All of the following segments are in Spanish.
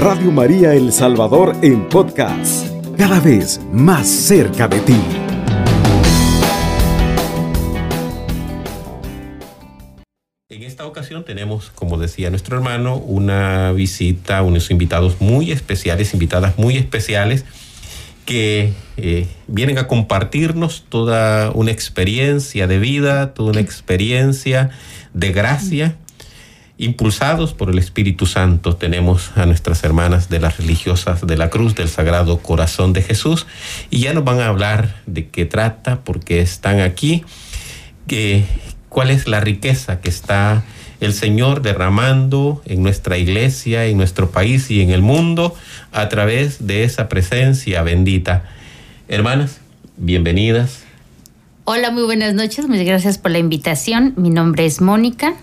Radio María El Salvador en podcast, cada vez más cerca de ti. En esta ocasión tenemos, como decía nuestro hermano, una visita, unos invitados muy especiales, invitadas muy especiales que eh, vienen a compartirnos toda una experiencia de vida, toda una experiencia de gracia. Impulsados por el Espíritu Santo tenemos a nuestras hermanas de las religiosas de la Cruz del Sagrado Corazón de Jesús y ya nos van a hablar de qué trata, por qué están aquí, que, cuál es la riqueza que está el Señor derramando en nuestra iglesia, en nuestro país y en el mundo a través de esa presencia bendita. Hermanas, bienvenidas. Hola, muy buenas noches. Muchas gracias por la invitación. Mi nombre es Mónica.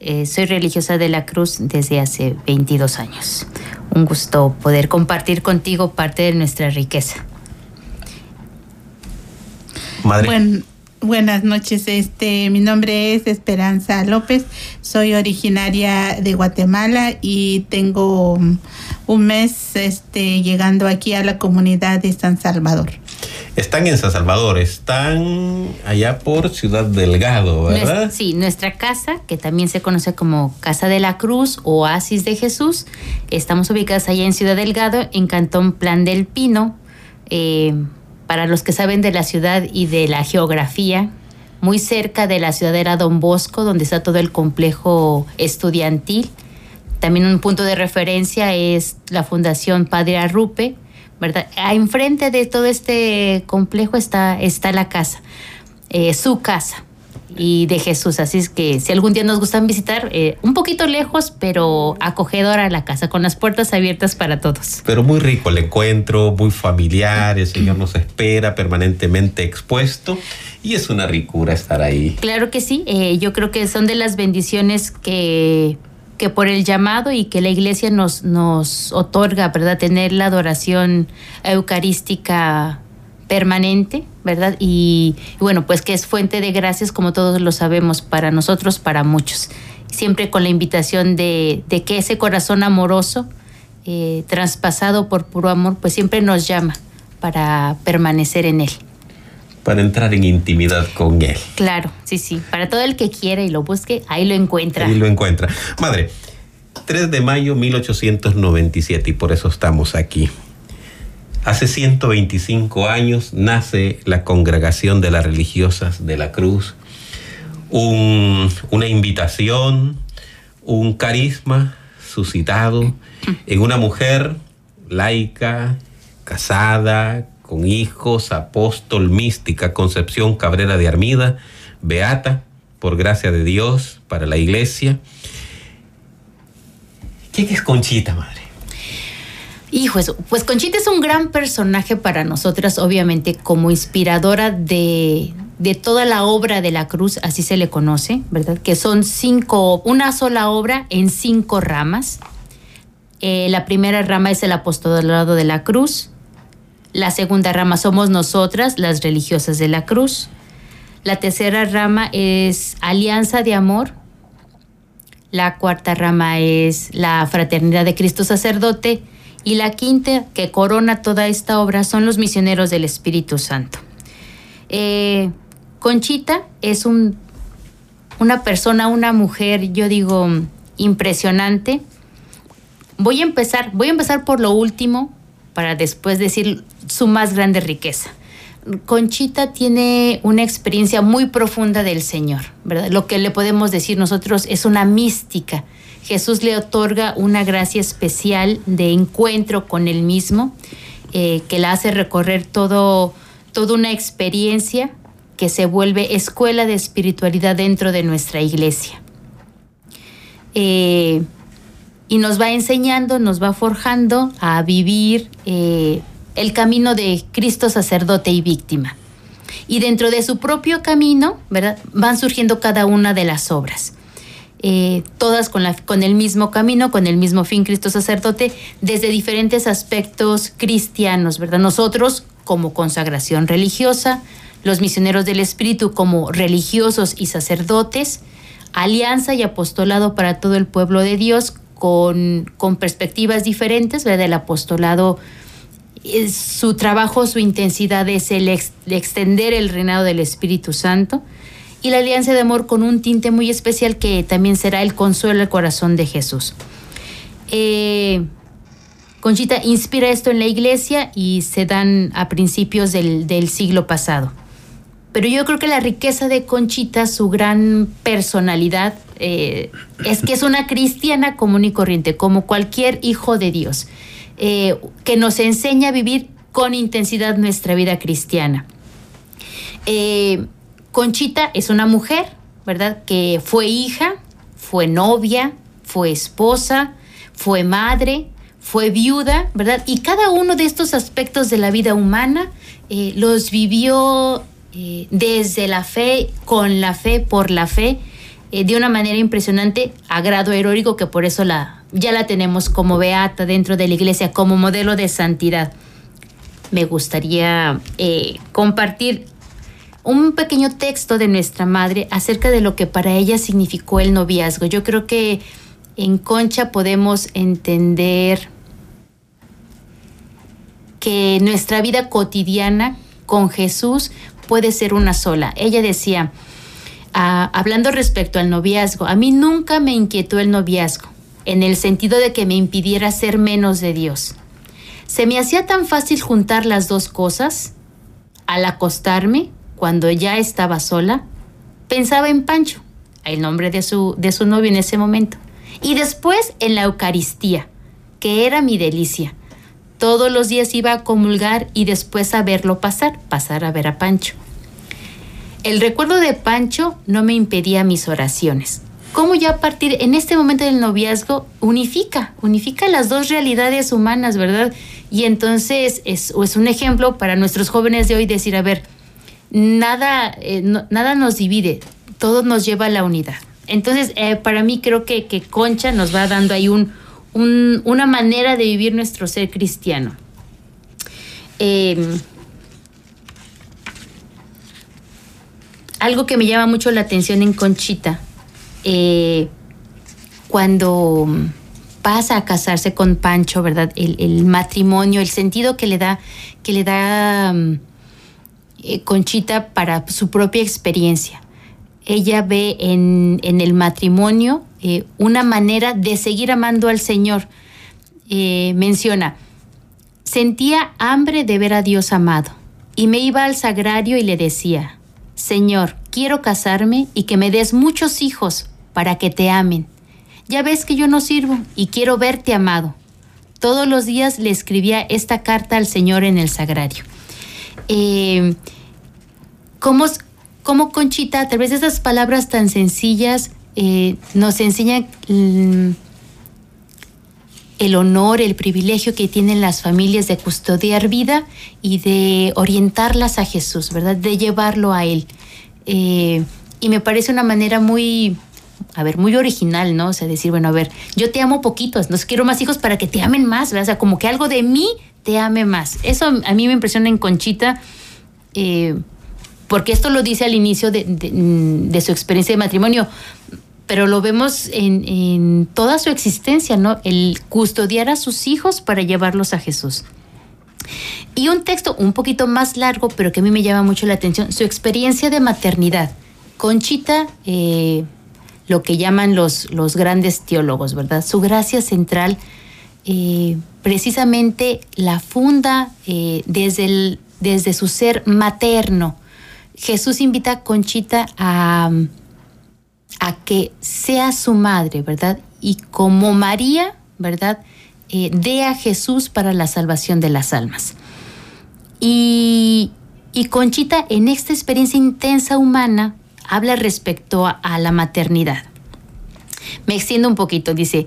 Eh, soy religiosa de la Cruz desde hace 22 años. Un gusto poder compartir contigo parte de nuestra riqueza. Madre. Buenas noches, este, mi nombre es Esperanza López, soy originaria de Guatemala y tengo un mes este, llegando aquí a la comunidad de San Salvador. Están en San Salvador, están allá por Ciudad Delgado, ¿verdad? sí, nuestra casa, que también se conoce como Casa de la Cruz o Oasis de Jesús, estamos ubicadas allá en Ciudad Delgado, en Cantón Plan del Pino. Eh, para los que saben de la ciudad y de la geografía, muy cerca de la ciudadera Don Bosco, donde está todo el complejo estudiantil. También un punto de referencia es la Fundación Padre Arrupe, ¿verdad? Enfrente de todo este complejo está, está la casa, eh, su casa y de Jesús. Así es que si algún día nos gustan visitar, eh, un poquito lejos, pero acogedora la casa, con las puertas abiertas para todos. Pero muy rico el encuentro, muy familiar, el Señor nos espera permanentemente expuesto y es una ricura estar ahí. Claro que sí, eh, yo creo que son de las bendiciones que que por el llamado y que la iglesia nos, nos otorga, ¿verdad? Tener la adoración eucarística permanente, ¿verdad? Y, bueno, pues que es fuente de gracias, como todos lo sabemos, para nosotros, para muchos. Siempre con la invitación de, que ese corazón amoroso, eh, traspasado por puro amor, pues siempre nos llama para permanecer en él. Para entrar en intimidad con él. Claro, sí, sí. Para todo el que quiera y lo busque, ahí lo encuentra. Ahí lo encuentra. Madre, 3 de mayo 1897 y por eso estamos aquí. Hace 125 años nace la Congregación de las Religiosas de la Cruz, una invitación, un carisma suscitado en una mujer laica, casada, con hijos, apóstol, mística, Concepción Cabrera de Armida, beata, por gracia de Dios, para la iglesia. ¿Qué es Conchita, madre? Hijo, pues Conchita es un gran personaje para nosotras, obviamente, como inspiradora de, toda la obra de la cruz, así se le conoce, ¿verdad? Que son cinco, una sola obra en cinco ramas. Eh, la primera rama es el apostolado de la cruz. La segunda rama somos nosotras, las religiosas de la cruz. La tercera rama es alianza de amor. La cuarta rama es la fraternidad de Cristo sacerdote y la quinta que corona toda esta obra son los misioneros del Espíritu Santo. Eh, Conchita es un, una persona, una mujer, yo digo, impresionante. Voy a empezar, voy a empezar por lo último para después decir su más grande riqueza. Conchita tiene una experiencia muy profunda del Señor, ¿verdad? Lo que le podemos decir nosotros es una mística Jesús le otorga una gracia especial de encuentro con él mismo, eh, que la hace recorrer todo, toda una experiencia que se vuelve escuela de espiritualidad dentro de nuestra iglesia. Eh, y nos va enseñando, nos va forjando a vivir eh, el camino de Cristo sacerdote y víctima. Y dentro de su propio camino, ¿verdad? Van surgiendo cada una de las obras. Eh, todas con, la, con el mismo camino, con el mismo fin, Cristo sacerdote, desde diferentes aspectos cristianos, ¿verdad? Nosotros como consagración religiosa, los misioneros del Espíritu como religiosos y sacerdotes, alianza y apostolado para todo el pueblo de Dios con, con perspectivas diferentes, ¿verdad? El apostolado, su trabajo, su intensidad es el, ex, extender el reinado del Espíritu Santo y la alianza de amor con un tinte muy especial que también será el consuelo del corazón de Jesús. Eh, Conchita inspira esto en la iglesia y se dan a principios del, del, siglo pasado. Pero yo creo que la riqueza de Conchita, su gran personalidad, eh, es que es una cristiana común y corriente, como cualquier hijo de Dios, eh, que nos enseña a vivir con intensidad nuestra vida cristiana. Eh, Conchita es una mujer, ¿verdad? Que fue hija, fue novia, fue esposa, fue madre, fue viuda, ¿verdad? Y cada uno de estos aspectos de la vida humana eh, los vivió desde la fe, con la fe, por la fe, de una manera impresionante, a grado heroico, que por eso la, ya la tenemos como beata dentro de la iglesia, como modelo de santidad. Me gustaría compartir un pequeño texto de nuestra madre acerca de lo que para ella significó el noviazgo. Yo creo que en Concha podemos entender que nuestra vida cotidiana con Jesús puede ser una sola. Ella decía, ah, hablando respecto al noviazgo, a mí nunca me inquietó el noviazgo, en el sentido de que me impidiera ser menos de Dios. Se me hacía tan fácil juntar las dos cosas. Al acostarme, cuando ya estaba sola, pensaba en Pancho, el nombre de su, de su novio en ese momento, y después en la Eucaristía, que era mi delicia todos los días iba a comulgar y después a verlo pasar, pasar a ver a Pancho. El recuerdo de Pancho no me impedía mis oraciones. Cómo ya a partir en este momento del noviazgo unifica, unifica las dos realidades humanas, ¿verdad? Y entonces es, es un ejemplo para nuestros jóvenes de hoy decir, a ver, nada, eh, nada nos divide, todo nos lleva a la unidad. Entonces, eh, para mí creo que, que Concha nos va dando ahí un, una manera de vivir nuestro ser cristiano. Em, algo que me llama mucho la atención en Conchita, eh, cuando pasa a casarse con Pancho, ¿verdad? El, matrimonio, el sentido que le da, que le da mm, eh, Conchita para su propia experiencia. Ella ve en, el matrimonio eh, una manera de seguir amando al Señor. Menciona, sentía hambre de ver a Dios amado y me iba al sagrario y le decía, Señor, quiero casarme y que me des muchos hijos para que te amen. Ya ves que yo no sirvo y quiero verte amado. Todos los días le escribía esta carta al Señor en el sagrario. Eh, ¿cómo, ¿Cómo Conchita, a través de esas palabras tan sencillas, eh, nos enseña mm, el honor, el privilegio que tienen las familias de custodiar vida y de orientarlas a Jesús, ¿verdad? De llevarlo a Él. Eh, y me parece una manera muy, a ver, muy original, ¿no? O sea, decir, bueno, a ver, yo te amo poquitos, no quiero más hijos para que te amen más, ¿verdad? O sea, como que algo de mí te ame más. Eso a mí me impresiona en Conchita. Eh, porque esto lo dice al inicio de, su experiencia de matrimonio pero lo vemos en, toda su existencia, ¿no? El custodiar a sus hijos para llevarlos a Jesús. Y un texto un poquito más largo, pero que a mí me llama mucho la atención, su experiencia de maternidad. Conchita, eh, lo que llaman los, los grandes teólogos, ¿verdad? Su gracia central eh, precisamente la funda eh, desde, el, desde su ser materno. Jesús invita a Conchita a a que sea su madre, ¿verdad? Y como María, ¿verdad? Eh, dé a Jesús para la salvación de las almas. Y, Conchita, en esta experiencia intensa humana, habla respecto a, a la maternidad. Me extiendo un poquito, dice,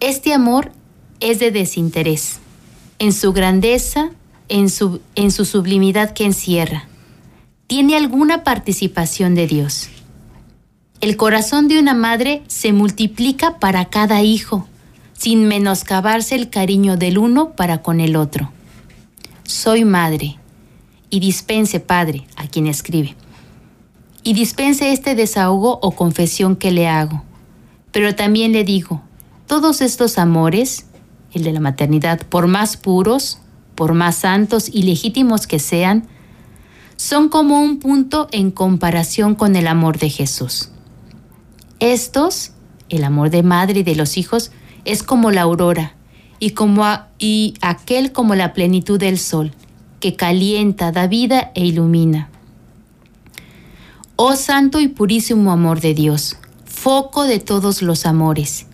este amor es de desinterés, en su grandeza, en su, en su sublimidad que encierra. Tiene alguna participación de Dios el corazón de una madre se multiplica para cada hijo, sin menoscabarse el cariño del uno para con el otro. Soy madre, y dispense, padre, a quien escribe, y dispense este desahogo o confesión que le hago. Pero también le digo, todos estos amores, el de la maternidad, por más puros, por más santos y legítimos que sean, son como un punto en comparación con el amor de Jesús. Estos, el amor de madre y de los hijos, es como la aurora y, como y aquel como la plenitud del sol, que calienta, da vida e ilumina. Oh santo y purísimo amor de Dios, foco de todos los amores,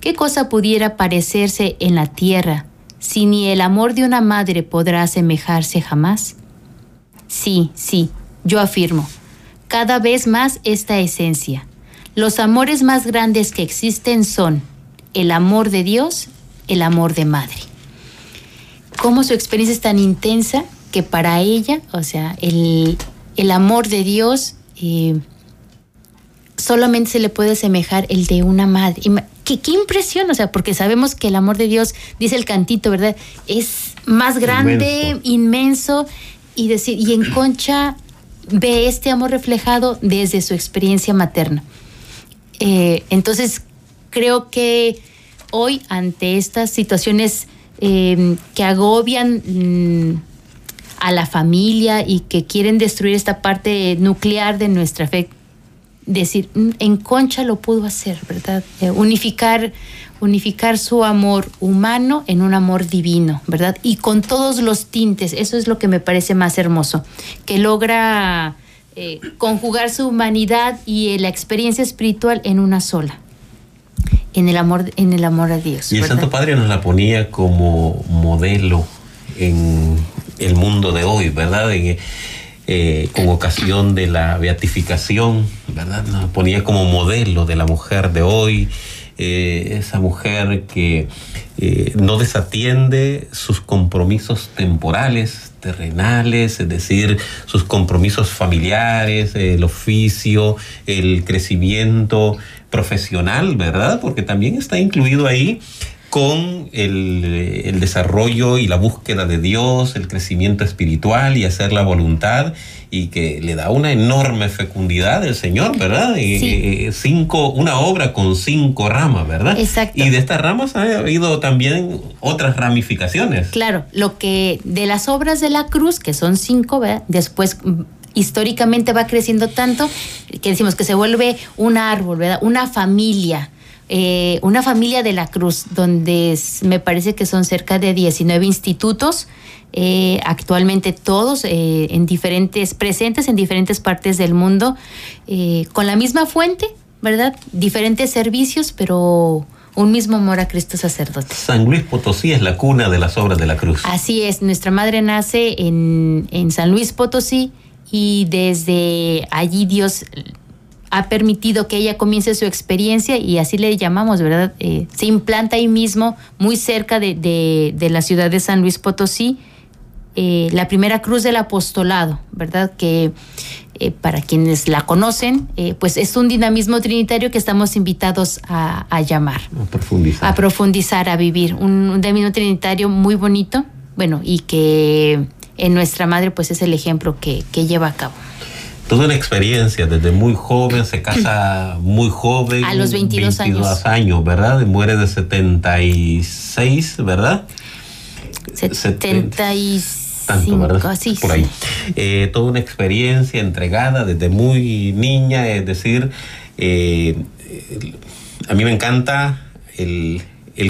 ¿qué cosa pudiera parecerse en la tierra si ni el amor de una madre podrá asemejarse jamás? Sí, sí, yo afirmo, cada vez más esta esencia. Los amores más grandes que existen son el amor de Dios, el amor de madre. Cómo su experiencia es tan intensa que para ella, o sea, el, el amor de Dios eh, solamente se le puede asemejar el de una madre. ¿Qué, qué impresión, o sea, porque sabemos que el amor de Dios, dice el cantito, ¿verdad? Es más grande, inmenso, y decir, y en Concha ve este amor reflejado desde su experiencia materna. Eh, entonces, creo que hoy, ante estas situaciones eh, que agobian mm, a la familia y que quieren destruir esta parte nuclear de nuestra fe, decir, mm, en Concha lo pudo hacer, ¿verdad? Eh, unificar, unificar su amor humano en un amor divino, ¿verdad? Y con todos los tintes, eso es lo que me parece más hermoso, que logra eh, conjugar su humanidad y eh, la experiencia espiritual en una sola. En el amor, en el amor a Dios. Y el Santo Padre nos la ponía como modelo en el mundo de hoy, ¿verdad? Eh, con ocasión de la beatificación, ¿verdad? Nos ponía como modelo de la mujer de hoy, eh, esa mujer que eh, no desatiende sus compromisos temporales, terrenales, es decir, sus compromisos familiares, el oficio, el crecimiento profesional, ¿verdad? Porque también está incluido ahí con el, desarrollo y la búsqueda de Dios, el crecimiento espiritual y hacer la voluntad y que le da una enorme fecundidad el Señor, ¿verdad? Sí. cinco, una obra con cinco ramas, ¿verdad? Exacto. Y de estas ramas ha habido también otras ramificaciones. Claro, lo que de las obras de la cruz, que son cinco, ¿verdad? Después mm, históricamente va creciendo tanto que decimos que se vuelve un árbol, ¿verdad? Una familia, eh, una familia de la Cruz, donde me parece que son cerca de 19 institutos, eh, actualmente todos eh, en diferentes, presentes en diferentes partes del mundo, con la misma fuente, ¿verdad? Diferentes servicios, pero un mismo amor a Cristo sacerdote. San Luis Potosí es la cuna de las obras de la cruz. Así es, nuestra madre nace en, en San Luis Potosí y desde allí Dios ha permitido que ella comience su experiencia y así le llamamos, ¿verdad? Eh, se implanta ahí mismo, muy cerca de, la ciudad de San Luis Potosí, eh, la primera cruz del apostolado, ¿verdad? Que eh, para quienes la conocen, pues es un dinamismo trinitario que estamos invitados a, llamar. A profundizar. A profundizar, a vivir. Un, dinamismo trinitario muy bonito, bueno, y que en nuestra madre pues es el ejemplo que lleva a cabo toda una experiencia, desde muy joven, se casa muy joven. A los 22, 22 años. ¿verdad? muere de 76, ¿verdad? 75. Tanto, ¿verdad? Sí, Por ahí. Eh, toda una experiencia entregada desde muy niña, es decir, eh, a mí me encanta el,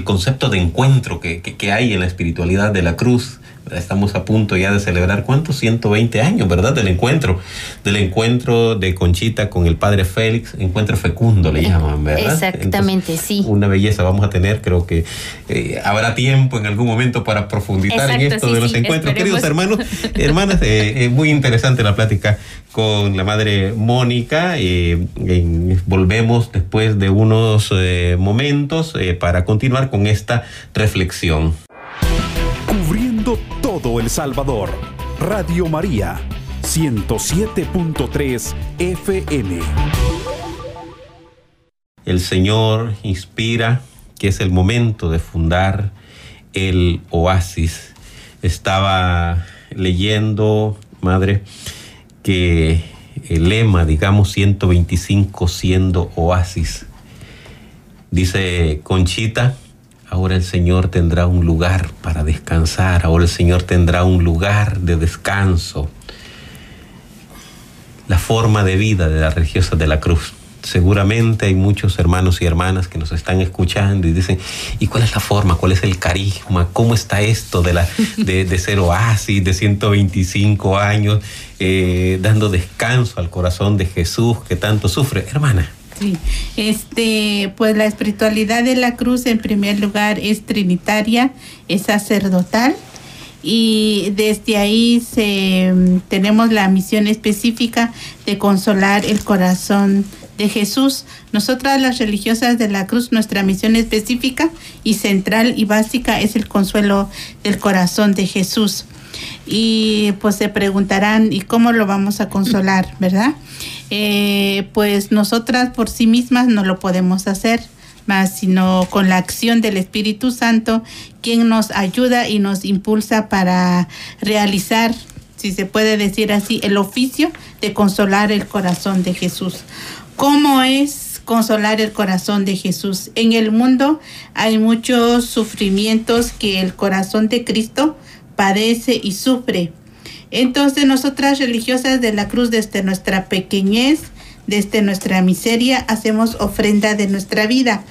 concepto de encuentro que, que hay en la espiritualidad de la cruz Estamos a punto ya de celebrar, ¿cuántos? 120 años, ¿verdad? Del encuentro, del encuentro de Conchita con el padre Félix, encuentro fecundo le llaman, ¿verdad? Exactamente, sí. Una belleza vamos a tener, creo que eh, habrá tiempo en algún momento para profundizar en esto de los encuentros. Queridos hermanos, hermanas, eh, es muy interesante la plática con la madre Mónica. Eh, volvemos después de unos momentos para continuar con esta reflexión. Todo El Salvador. Radio María, 107.3 FM. El Señor inspira que es el momento de fundar el oasis. Estaba leyendo, madre, que el lema, digamos, 125 siendo oasis, Dice Conchita, ahora el Señor tendrá un lugar para descansar, ahora el Señor tendrá un lugar de descanso. La forma de vida de las religiosas de la cruz. Seguramente hay muchos hermanos y hermanas que nos están escuchando y dicen, ¿y cuál es la forma? ¿Cuál es el carisma? ¿Cómo está esto de, la, de, de ser oasis de 125 años, eh, dando descanso al corazón de Jesús que tanto sufre? Hermana, Sí, este, pues la espiritualidad de la cruz en primer lugar es trinitaria, es sacerdotal y desde ahí se, tenemos la misión específica de consolar el corazón de Jesús. Nosotras las religiosas de la cruz, nuestra misión específica y central y básica es el consuelo del corazón de Jesús. Y pues se preguntarán, ¿y cómo lo vamos a consolar, verdad? Eh, pues nosotras por sí mismas no lo podemos hacer, más sino con la acción del Espíritu Santo, quien nos ayuda y nos impulsa para realizar, si se puede decir así, el oficio de consolar el corazón de Jesús. ¿Cómo es consolar el corazón de Jesús? En el mundo hay muchos sufrimientos que el corazón de Cristo padece y sufre. Entonces nosotras religiosas de la cruz desde nuestra pequeñez, desde nuestra miseria, hacemos ofrenda de nuestra vida.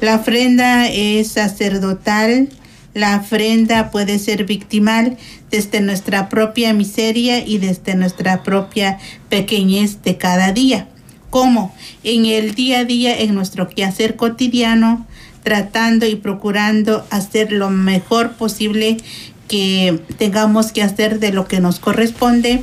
La ofrenda es sacerdotal, la ofrenda puede ser victimal desde nuestra propia miseria y desde nuestra propia pequeñez de cada día. ¿Cómo? En el día a día, en nuestro quehacer cotidiano, tratando y procurando hacer lo mejor posible que tengamos que hacer de lo que nos corresponde.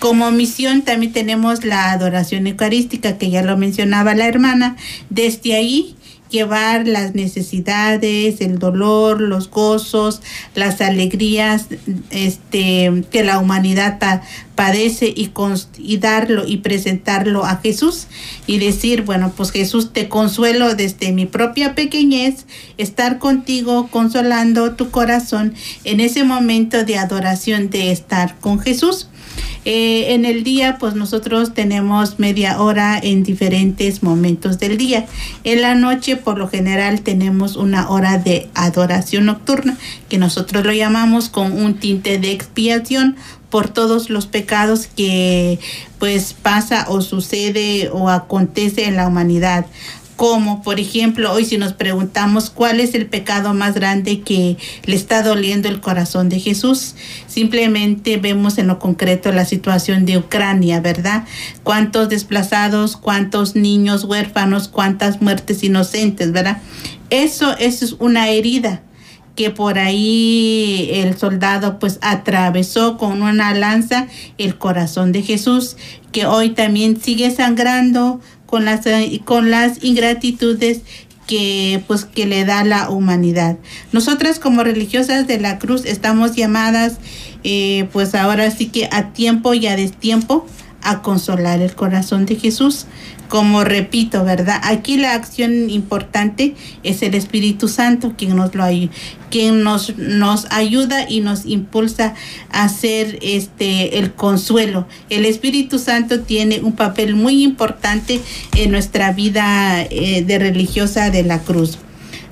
Como misión también tenemos la adoración eucarística, que ya lo mencionaba la hermana. Desde ahí llevar las necesidades, el dolor, los gozos, las alegrías este, que la humanidad pa padece y, y darlo y presentarlo a Jesús y decir, bueno, pues Jesús te consuelo desde mi propia pequeñez, estar contigo consolando tu corazón en ese momento de adoración de estar con Jesús. Eh, en el día, pues nosotros tenemos media hora en diferentes momentos del día. En la noche, por lo general, tenemos una hora de adoración nocturna, que nosotros lo llamamos con un tinte de expiación por todos los pecados que pues pasa o sucede o acontece en la humanidad como por ejemplo hoy si nos preguntamos cuál es el pecado más grande que le está doliendo el corazón de Jesús, simplemente vemos en lo concreto la situación de Ucrania, ¿verdad? Cuántos desplazados, cuántos niños huérfanos, cuántas muertes inocentes, ¿verdad? Eso, eso es una herida que por ahí el soldado pues atravesó con una lanza el corazón de Jesús, que hoy también sigue sangrando con las, con las ingratitudes que pues que le da la humanidad. Nosotras como religiosas de la cruz estamos llamadas eh, pues ahora sí que a tiempo y a destiempo a consolar el corazón de Jesús. Como repito, ¿verdad? Aquí la acción importante es el Espíritu Santo quien nos lo quien nos, nos ayuda y nos impulsa a hacer este el consuelo. El Espíritu Santo tiene un papel muy importante en nuestra vida eh, de religiosa de la cruz.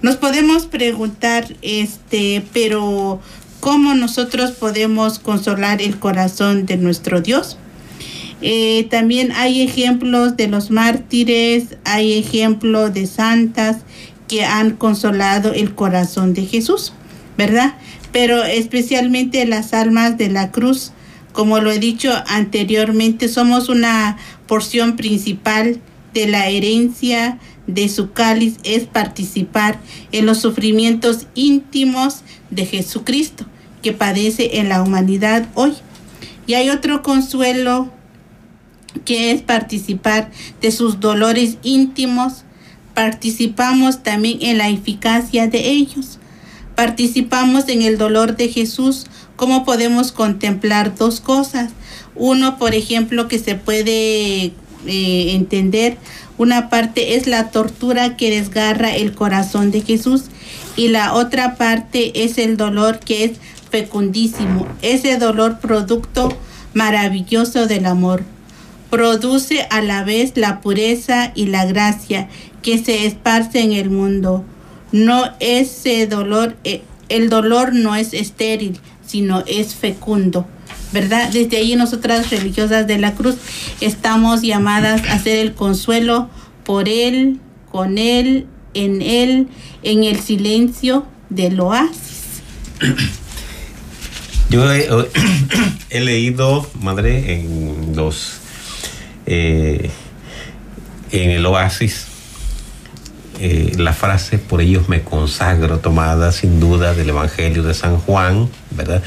Nos podemos preguntar, este, pero ¿cómo nosotros podemos consolar el corazón de nuestro Dios? Eh, también hay ejemplos de los mártires, hay ejemplos de santas que han consolado el corazón de Jesús, ¿verdad? Pero especialmente las almas de la cruz, como lo he dicho anteriormente, somos una porción principal de la herencia de su cáliz es participar en los sufrimientos íntimos de Jesucristo que padece en la humanidad hoy. Y hay otro consuelo que es participar de sus dolores íntimos, participamos también en la eficacia de ellos. Participamos en el dolor de Jesús. ¿Cómo podemos contemplar dos cosas? Uno, por ejemplo, que se puede eh, entender, una parte es la tortura que desgarra el corazón de Jesús y la otra parte es el dolor que es fecundísimo, ese dolor producto maravilloso del amor produce a la vez la pureza y la gracia que se esparce en el mundo. No ese dolor, eh, el dolor no es estéril, sino es fecundo. ¿Verdad? Desde ahí nosotras religiosas de la cruz estamos llamadas a hacer el consuelo por Él, con Él, en Él, en el silencio del oasis. Yo he, leído, madre, en los eh, en el oasis eh, la frase por ellos me consagro, tomada sin duda del Evangelio de San Juan, ¿verdad?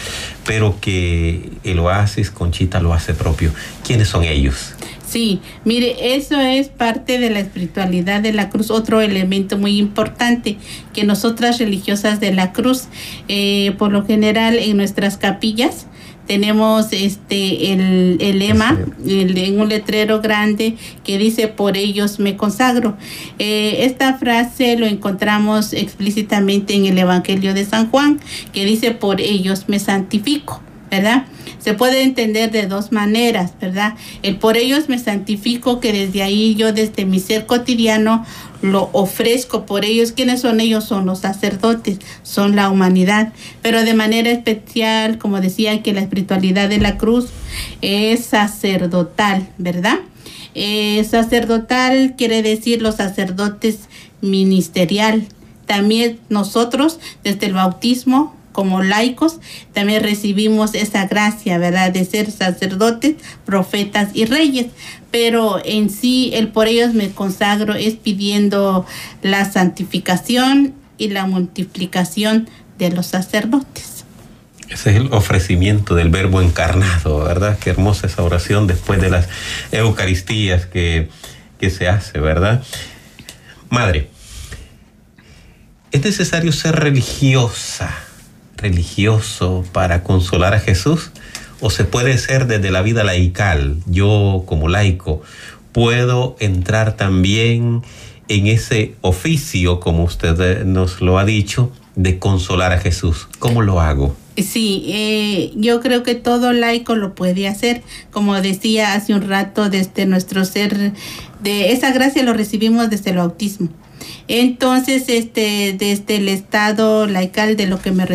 Pero que el oasis Conchita lo hace propio. ¿Quiénes son ellos? Sí, mire, eso es parte de la espiritualidad de la cruz, otro elemento muy importante que nosotras religiosas de la cruz, eh, por lo general en nuestras capillas, tenemos este el, el lema en un letrero grande que dice por ellos me consagro. Eh, esta frase lo encontramos explícitamente en el Evangelio de San Juan que dice por ellos me santifico. ¿verdad? Se puede entender de dos maneras, ¿verdad? El por ellos me santifico, que desde ahí yo, desde mi ser cotidiano, lo ofrezco por ellos. ¿Quiénes son ellos? Son los sacerdotes, son la humanidad. Pero de manera especial, como decía, que la espiritualidad de la cruz es sacerdotal, ¿verdad? Eh, sacerdotal quiere decir los sacerdotes ministerial. También nosotros, desde el bautismo, como laicos, también recibimos esa gracia, ¿verdad? De ser sacerdotes, profetas y reyes. Pero en sí, el por ellos me consagro es pidiendo la santificación y la multiplicación de los sacerdotes. Ese es el ofrecimiento del verbo encarnado, ¿verdad? Qué hermosa esa oración después de las Eucaristías que, que se hace, ¿verdad? Madre, es necesario ser religiosa religioso para consolar a Jesús? ¿O se puede ser desde la vida laical? Yo como laico puedo entrar también en ese oficio, como usted nos lo ha dicho, de consolar a Jesús. ¿Cómo lo hago? Sí, eh, yo creo que todo laico lo puede hacer. Como decía hace un rato, desde nuestro ser, de esa gracia lo recibimos desde el bautismo. Entonces, este, desde el estado laical de lo que me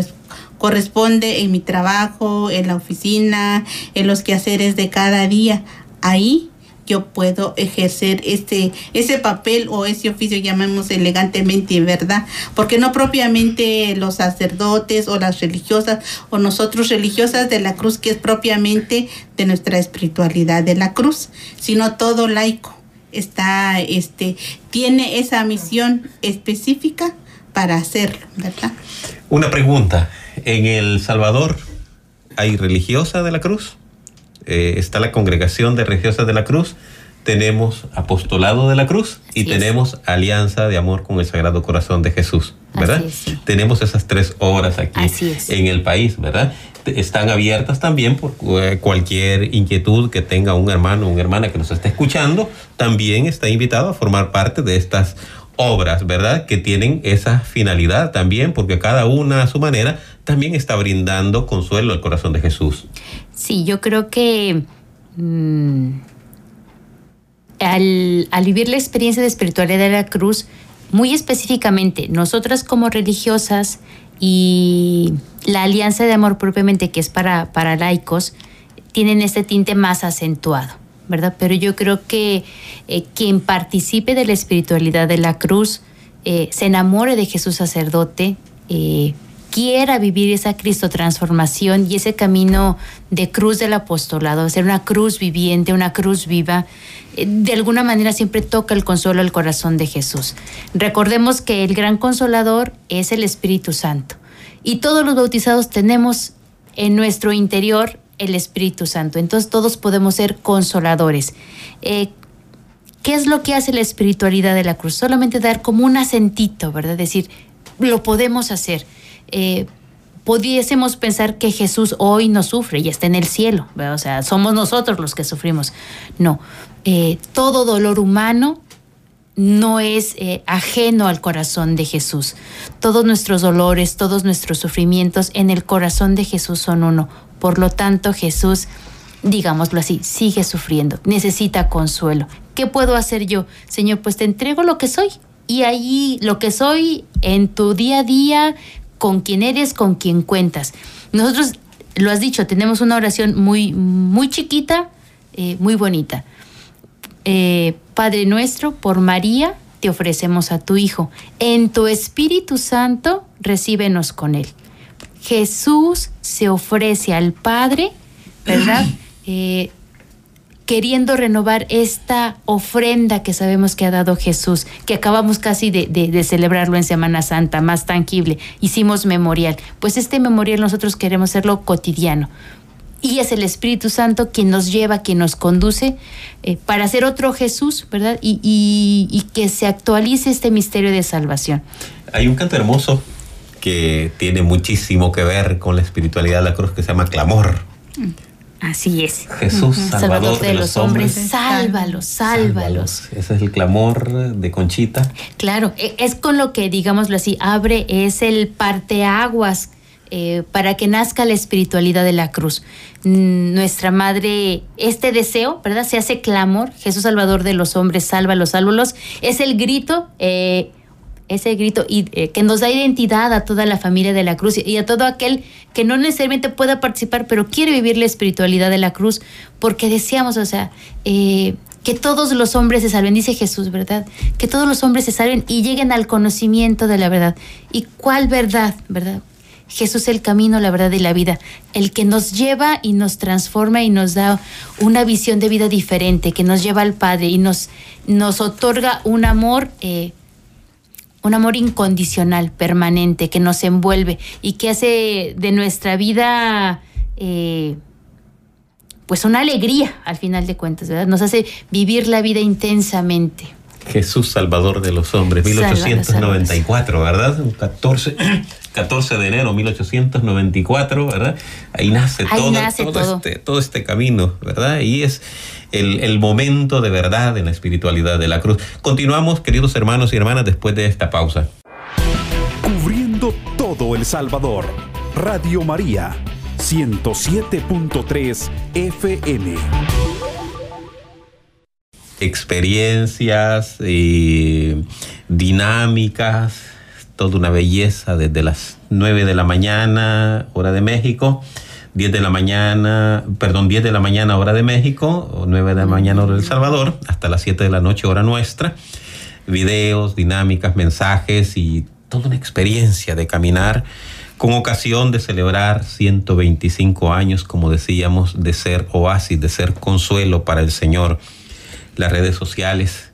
corresponde en mi trabajo, en la oficina, en los quehaceres de cada día. Ahí yo puedo ejercer este, ese papel o ese oficio, llamemos elegantemente, ¿verdad? Porque no propiamente los sacerdotes o las religiosas o nosotros religiosas de la cruz, que es propiamente de nuestra espiritualidad de la cruz, sino todo laico está, este, tiene esa misión específica para hacerlo, ¿verdad? Una pregunta. En El Salvador hay religiosa de la cruz, eh, está la congregación de religiosas de la cruz, tenemos apostolado de la cruz y tenemos alianza de amor con el Sagrado Corazón de Jesús, ¿verdad? Tenemos esas tres obras aquí en el país, ¿verdad? Están abiertas también por eh, cualquier inquietud que tenga un hermano o una hermana que nos esté escuchando, también está invitado a formar parte de estas obras, ¿verdad? Que tienen esa finalidad también, porque cada una a su manera también está brindando consuelo al corazón de Jesús. Sí, yo creo que mm, al, al, vivir la experiencia de espiritualidad de la cruz, muy específicamente, nosotras como religiosas y la alianza de amor propiamente, que es para, para laicos, tienen este tinte más acentuado. ¿Verdad? Pero yo creo que eh, quien participe de la espiritualidad de la cruz, eh, se enamore de Jesús sacerdote, eh, quiera vivir esa Cristo transformación y ese camino de cruz del apostolado, ser una cruz viviente, una cruz viva, de alguna manera siempre toca el consuelo al corazón de Jesús. Recordemos que el gran consolador es el Espíritu Santo y todos los bautizados tenemos en nuestro interior el Espíritu Santo. Entonces todos podemos ser consoladores. Eh, ¿Qué es lo que hace la espiritualidad de la cruz? Solamente dar como un acentito, ¿verdad? Decir, lo podemos hacer. Eh, pudiésemos pensar que Jesús hoy no sufre y está en el cielo, o sea, somos nosotros los que sufrimos. No, eh, todo dolor humano no es ajeno al corazón de Jesús. Todos nuestros dolores, todos nuestros sufrimientos en el corazón de Jesús son uno. Por lo tanto, Jesús digámoslo así, sigue sufriendo, necesita consuelo. ¿Qué puedo hacer yo? Señor, pues te entrego lo que soy. Y ahí lo que soy en tu día a día, con quien eres, con quien cuentas. Nosotros, lo has dicho, tenemos una oración muy, muy chiquita, eh, muy bonita. Eh, Padre nuestro, por María, te ofrecemos a tu Hijo. En tu Espíritu Santo, recíbenos con Él. Jesús se ofrece al Padre, ¿verdad? Eh, queriendo renovar esta ofrenda que sabemos que ha dado Jesús, que acabamos casi de, de, celebrarlo en Semana Santa, más tangible, hicimos memorial. Pues este memorial nosotros queremos hacerlo cotidiano. Y es el Espíritu Santo quien nos lleva, quien nos conduce eh, para hacer otro Jesús, ¿verdad? Y, y, y que se actualice este misterio de salvación. Hay un canto hermoso que tiene muchísimo que ver con la espiritualidad de la cruz que se llama clamor. Así es. Jesús, Salvador, de, los, hombres, sálvalos, sálvalos, Ese es el clamor de Conchita. Claro, e, es con lo que, digámoslo así, abre, es el parteaguas eh, para que nazca la espiritualidad de la cruz. Nuestra madre, este deseo, ¿verdad? Se hace clamor, Jesús Salvador de los hombres, sálvalos, sálvalos, es el grito eh, ese grito y, eh, que nos da identidad a toda la familia de la cruz y a todo aquel que no necesariamente pueda participar, pero quiere vivir la espiritualidad de la cruz, porque deseamos, o sea, eh, que todos los hombres se salven, dice Jesús, ¿verdad? Que todos los hombres se salven y lleguen al conocimiento de la verdad. ¿Y cuál verdad, verdad? Jesús es el camino, la verdad y la vida, el que nos lleva y nos transforma y nos da una visión de vida diferente, que nos lleva al Padre y nos, nos otorga un amor eh, un amor incondicional, permanente, que nos envuelve y que hace de nuestra vida eh, pues una alegría al final de cuentas, ¿verdad? Nos hace vivir la vida intensamente. Jesús Salvador de los hombres, 1894, ¿verdad? 14, 14 de enero 1894, ¿verdad? Ahí nace, todo, todo, Este, todo este camino, ¿verdad? Y es el, el, momento de verdad en la espiritualidad de la cruz. Continuamos, queridos hermanos y hermanas, después de esta pausa. Cubriendo todo El Salvador. Radio María, 107.3 FM experiencias y dinámicas, toda una belleza desde las 9 de la mañana, hora de México, 10 de la mañana, perdón, 10 de la mañana, hora de México, o 9 de la mañana, hora de El Salvador, hasta las 7 de la noche, hora nuestra. Videos, dinámicas, mensajes y toda una experiencia de caminar con ocasión de celebrar 125 años, como decíamos, de ser oasis, de ser consuelo para el Señor las redes sociales.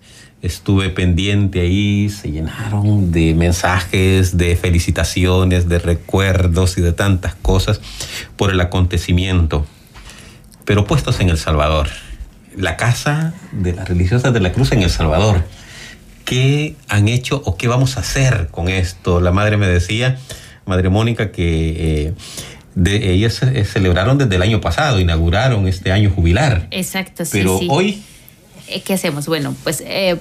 Estuve pendiente ahí, se llenaron de mensajes, de felicitaciones, de recuerdos y de tantas cosas por el acontecimiento. Pero puestos en El Salvador, la casa de las religiosas de la cruz en El Salvador. ¿Qué han hecho o qué vamos a hacer con esto? La madre me decía, Madre Mónica, que eh, de, ellas celebraron desde el año pasado, inauguraron este año jubilar. Exacto, sí. Pero hoy ¿qué hacemos? Bueno, pues eh,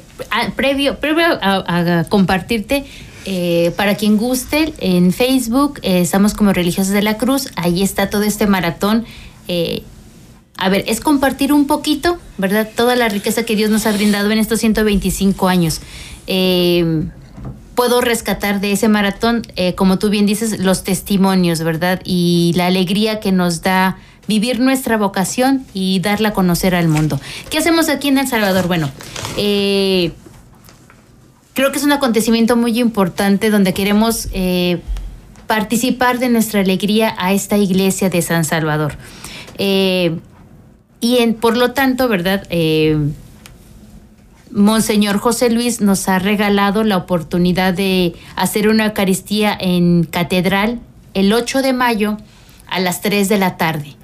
previo, previo a, compartirte, eh, para quien guste, en Facebook estamos como Religiosos de la Cruz, ahí está todo este maratón. a ver, es compartir un poquito, ¿verdad? Toda la riqueza que Dios nos ha brindado en estos 125 años. puedo rescatar de ese maratón, como tú bien dices, los testimonios, ¿verdad? Y la alegría que nos da vivir nuestra vocación y darla a conocer al mundo. ¿Qué hacemos aquí en El Salvador? Bueno, eh, creo que es un acontecimiento muy importante donde queremos eh, participar de nuestra alegría a esta iglesia de San Salvador. Eh, y en, por lo tanto, ¿verdad? Monseñor José Luis nos ha regalado la oportunidad de hacer una Eucaristía en Catedral el 8 de mayo a las 3 de la tarde.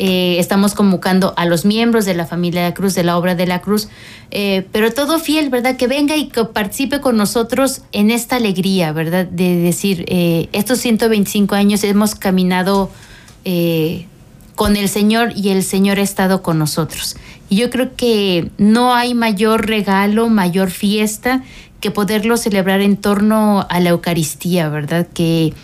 Eh, estamos convocando a los miembros de la familia de la Cruz, de la obra de la Cruz, eh, pero todo fiel, ¿verdad? Que venga y que participe con nosotros en esta alegría, ¿verdad? De decir, eh, estos 125 años hemos caminado con el Señor y el Señor ha estado con nosotros. Y yo creo que no hay mayor regalo, mayor fiesta que poderlo celebrar en torno a la Eucaristía, ¿verdad? Que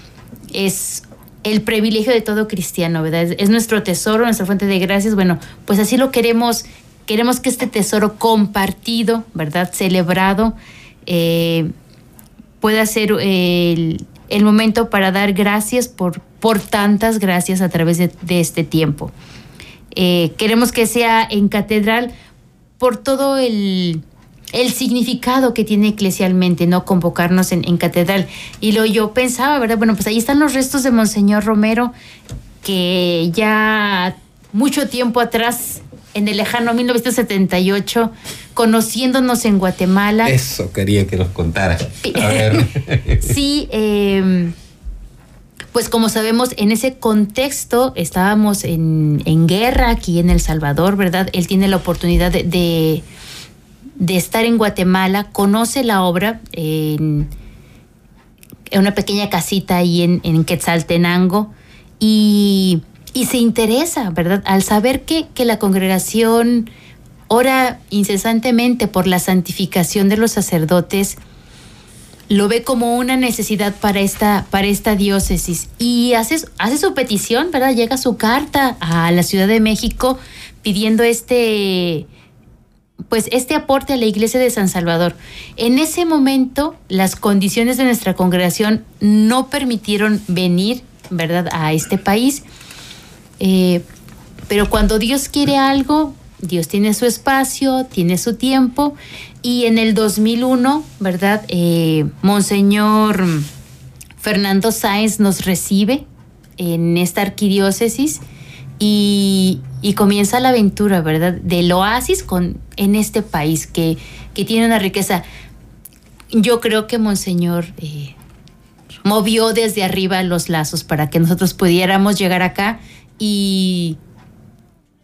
es el privilegio de todo cristiano, ¿verdad? Es, nuestro tesoro, nuestra fuente de gracias. Bueno, pues así lo queremos, queremos que este tesoro compartido, ¿verdad? Celebrado, eh, pueda ser el, momento para dar gracias por, por tantas gracias a través de, este tiempo. Eh, queremos que sea en catedral por todo el el significado que tiene eclesialmente, ¿no? Convocarnos en, catedral. Y lo yo pensaba, ¿verdad? Bueno, pues ahí están los restos de Monseñor Romero, que ya mucho tiempo atrás, en el lejano 1978, conociéndonos en Guatemala. Eso quería que nos contara. A ver. sí, em, pues como sabemos, en ese contexto estábamos en, guerra aquí en El Salvador, ¿verdad? Él tiene la oportunidad de de estar en Guatemala, conoce la obra en, una pequeña casita ahí en, Quetzaltenango y, se interesa, ¿verdad? Al saber que, la congregación ora incesantemente por la santificación de los sacerdotes, lo ve como una necesidad para esta, para esta diócesis y hace, hace su petición, ¿verdad? Llega su carta a la Ciudad de México pidiendo este, pues este aporte a la iglesia de San Salvador. En ese momento las condiciones de nuestra congregación no permitieron venir, ¿verdad?, a este país. Eh, pero cuando Dios quiere algo, Dios tiene su espacio, tiene su tiempo. Y en el 2001, ¿verdad? Eh, Monseñor Fernando Sáenz nos recibe en esta arquidiócesis y, comienza la aventura, ¿verdad? Del oasis con, en este país que, tiene una riqueza. Yo creo que Monseñor eh, movió desde arriba los lazos para que nosotros pudiéramos llegar acá y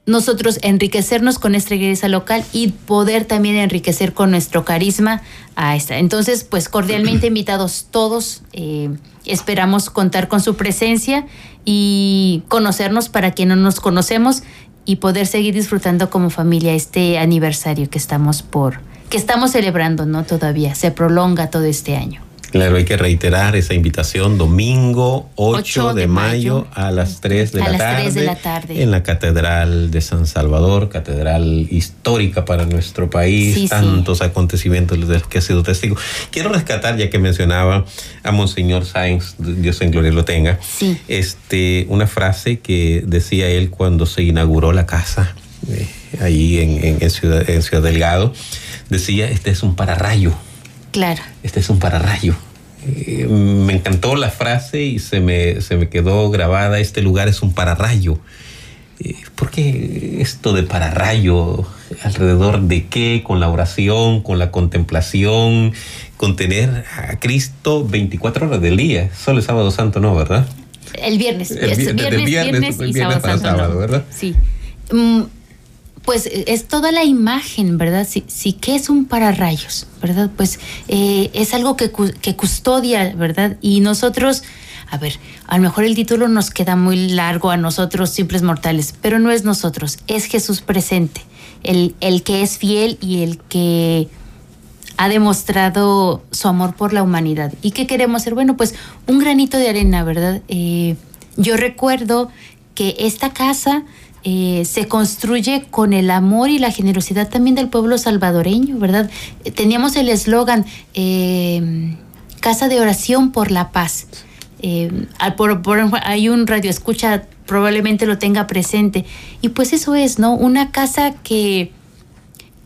nosotros enriquecernos con nuestra iglesia local y poder también enriquecer con nuestro carisma a esta. Entonces, pues cordialmente invitados todos. Eh, esperamos contar con su presencia y conocernos para quien no nos conocemos y poder seguir disfrutando como familia este aniversario que estamos por que estamos celebrando, ¿no? Todavía se prolonga todo este año. Claro, hay que reiterar esa invitación. Domingo 8, de, mayo, a las 3 de, la tarde, de la tarde. en la Catedral de San Salvador, catedral histórica para nuestro país, tantos acontecimientos de los que ha sido testigo. Quiero rescatar, ya que mencionaba a Monseñor Sáenz, Dios en gloria lo tenga, este, una frase que decía él cuando se inauguró la casa eh, ahí en, en, Ciudad, en Ciudad Delgado, decía, este es un pararrayo Claro. Este es un pararrayo. Eh, me encantó la frase y se me, se me quedó grabada, este lugar es un pararrayo. Eh, ¿Por qué esto de pararrayo? ¿Alrededor de qué? Con la oración, con la contemplación, con tener a Cristo 24 horas del día. Solo el sábado santo no, ¿verdad? El viernes. El viernes, viernes, y sábado, ¿verdad? Sí. Mm, pues eh, es toda la imagen, ¿verdad? Sí, sí que es un pararrayos, ¿verdad? Pues eh, es algo que, que, custodia, ¿verdad? Y nosotros, a ver, a lo mejor el título nos queda muy largo a nosotros, simples mortales, pero no es nosotros, es Jesús presente, el, el que es fiel y el que ha demostrado su amor por la humanidad. ¿Y qué queremos hacer? Bueno, pues un granito de arena, ¿verdad? Eh, yo recuerdo que esta casa eh, se construye con el amor y la generosidad también del pueblo salvadoreño, ¿verdad? Teníamos el eslogan eh, Casa de Oración por la Paz. Eh, hay un radio escucha, probablemente lo tenga presente. Y pues eso es, ¿no? Una casa que,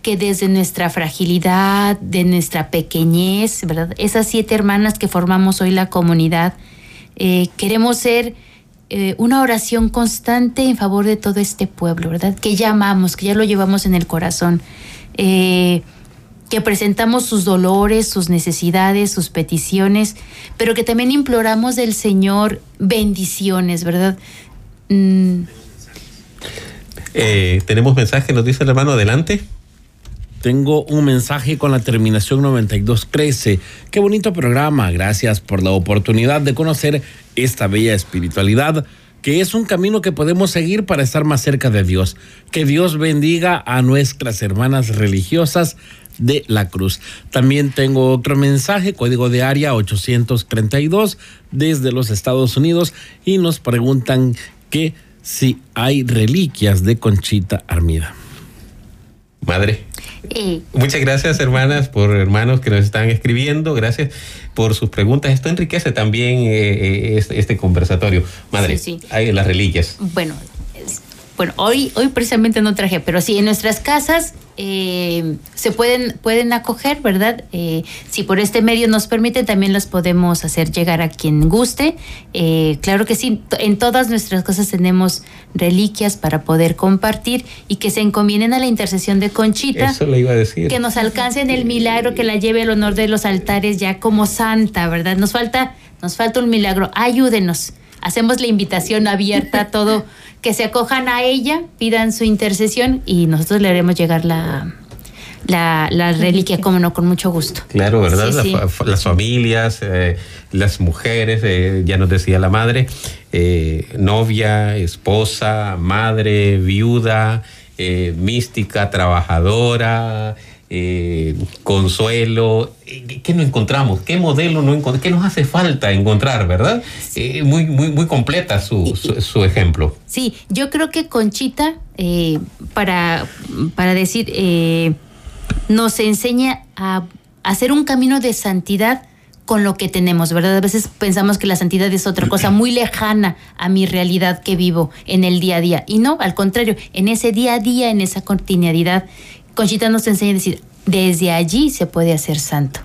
que desde nuestra fragilidad, de nuestra pequeñez, ¿verdad? Esas siete hermanas que formamos hoy la comunidad, queremos ser eh, una oración constante en favor de todo este pueblo, ¿verdad? Que ya amamos, que ya lo llevamos en el corazón, eh, que presentamos sus dolores, sus necesidades, sus peticiones, pero que también imploramos del Señor bendiciones, ¿verdad? Mm. Eh, tenemos mensaje, nos dice el hermano, adelante. Tengo un mensaje con la terminación 9213. Qué bonito programa. Gracias por la oportunidad de conocer esta bella espiritualidad que es un camino que podemos seguir para estar más cerca de Dios. Que Dios bendiga a nuestras hermanas religiosas de la Cruz. También tengo otro mensaje, código de área 832 desde los Estados Unidos y nos preguntan que si hay reliquias de Conchita Armida. Madre. Eh, Muchas gracias, hermanas, por hermanos que nos están escribiendo. Gracias por sus preguntas. Esto enriquece también eh, eh, este, este conversatorio. Madre, Sí, sí. hay las reliquias. bueno, bueno, hoy, hoy precisamente no traje, pero sí, en nuestras casas eh, se pueden, pueden acoger, ¿verdad? Eh, si por este medio nos permite, también las podemos hacer llegar a quien guste. Eh, claro que sí, en todas nuestras casas tenemos reliquias para poder compartir y que se encomienden a la intercesión de Conchita. Eso le iba a decir. que nos alcancen el milagro que la lleve al honor de los altares ya como santa, ¿verdad? Nos falta, nos falta un milagro. Ayúdenos. Hacemos la invitación abierta a todo, que se acojan a ella, pidan su intercesión y nosotros le haremos llegar la, la, la reliquia, como no, con mucho gusto. Claro, ¿verdad? Sí, La sí. fa- fa- las familias, eh, las mujeres, eh, ya nos decía la madre, eh, novia, esposa, madre, viuda, mística, trabajadora, eh, consuelo. Eh, ¿Qué no encontramos? ¿Qué modelo no encontramos? ¿Qué nos hace falta encontrar, verdad? Eh, muy, muy, muy completa su, su, su ejemplo. Sí, yo creo que Conchita, para, para decir, nos enseña a hacer un camino de santidad con lo que tenemos, ¿verdad? A veces pensamos que la santidad es otra cosa muy lejana a mi realidad que vivo en el día a día. Y no, al contrario, en ese día a día, en esa continuidad, Conchita nos enseña a decir, desde allí se puede hacer santo.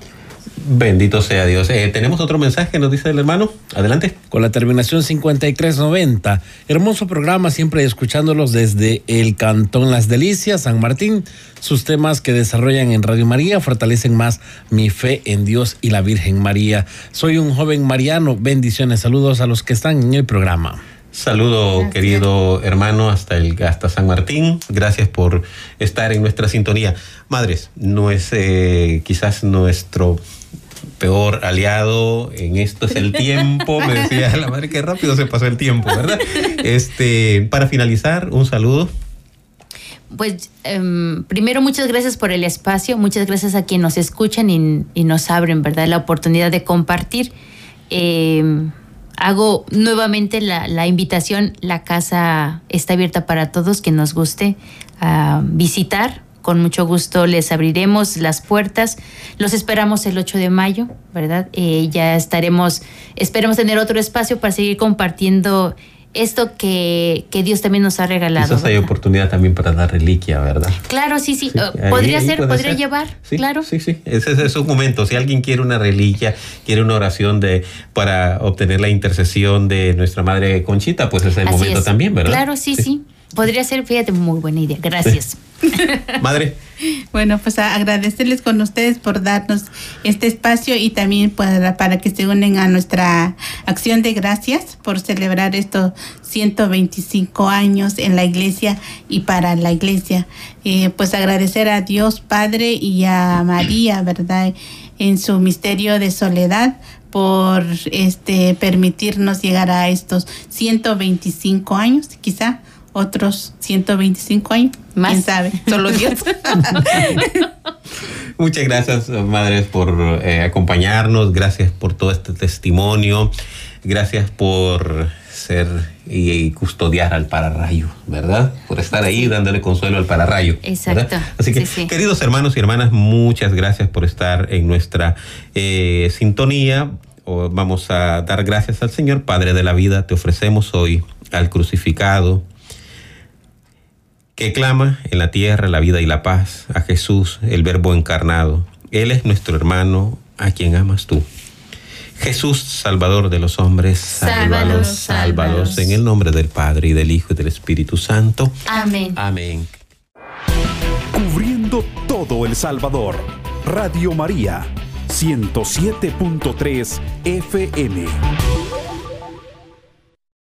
Bendito sea Dios. Eh, Tenemos otro mensaje, nos dice el hermano. Adelante. Con la terminación 5390. Hermoso programa, siempre escuchándolos desde el Cantón Las Delicias, San Martín. Sus temas que desarrollan en Radio María fortalecen más mi fe en Dios y la Virgen María. Soy un joven mariano. Bendiciones, saludos a los que están en el programa. Saludo, Gracias. querido hermano, hasta, el, hasta San Martín. Gracias por estar en nuestra sintonía. Madres, no es eh, quizás nuestro peor aliado en esto es el tiempo. Me decía la madre, qué rápido se pasó el tiempo, ¿verdad? Este, para finalizar, un saludo. Pues em, primero muchas gracias por el espacio, muchas gracias a quienes nos escuchan y, y nos abren, ¿verdad? La oportunidad de compartir. Em, hago nuevamente la, invitación, la casa está abierta para todos que nos guste ah, visitar. Con mucho gusto les abriremos las puertas. Los esperamos el 8 de mayo, ¿verdad? Eh, ya estaremos, esperemos tener otro espacio para seguir compartiendo esto que, que Dios también nos ha regalado. Quizás hay oportunidad también para dar reliquia, ¿verdad? Claro, sí, sí. Sí, ahí- podría ahí ser, podría ser. llevar, Sí, claro. Sí, sí, ese, ese es un momento. Si alguien quiere una reliquia, quiere una oración de para obtener la intercesión de nuestra madre Conchita, pues es el Así momento es. también, ¿verdad? Claro, sí, sí, Podría ser, fíjate, muy buena idea. Gracias. Madre, Bueno, pues a agradecerles con ustedes por darnos este espacio y también para, para que se unen a nuestra acción de gracias por celebrar estos 125 años en la iglesia y para la iglesia. Eh, pues agradecer a Dios Padre y a María, ¿verdad? En su misterio de soledad por este permitirnos llegar a estos 125 años, quizá otros 125 años, Más. quién sabe, solo Dios. muchas gracias, madres, por eh, acompañarnos. Gracias por todo este testimonio. Gracias por ser y, y custodiar al pararrayo, ¿verdad? Por estar ahí dándole consuelo al pararrayo. Exacto. ¿verdad? Así que, Sí, sí. queridos hermanos y hermanas, muchas gracias por estar en nuestra eh, sintonía. O vamos a dar gracias al Señor, Padre de la vida. Te ofrecemos hoy al crucificado que clama en la tierra la vida y la paz, a Jesús, el Verbo encarnado. Él es nuestro hermano, a quien amas tú. Jesús, Salvador de los hombres, sálvalos, Sálvalos, en el nombre del Padre y del Hijo y del Espíritu Santo. Amén. Amén. Cubriendo todo El Salvador. Radio María, 107.3 FM.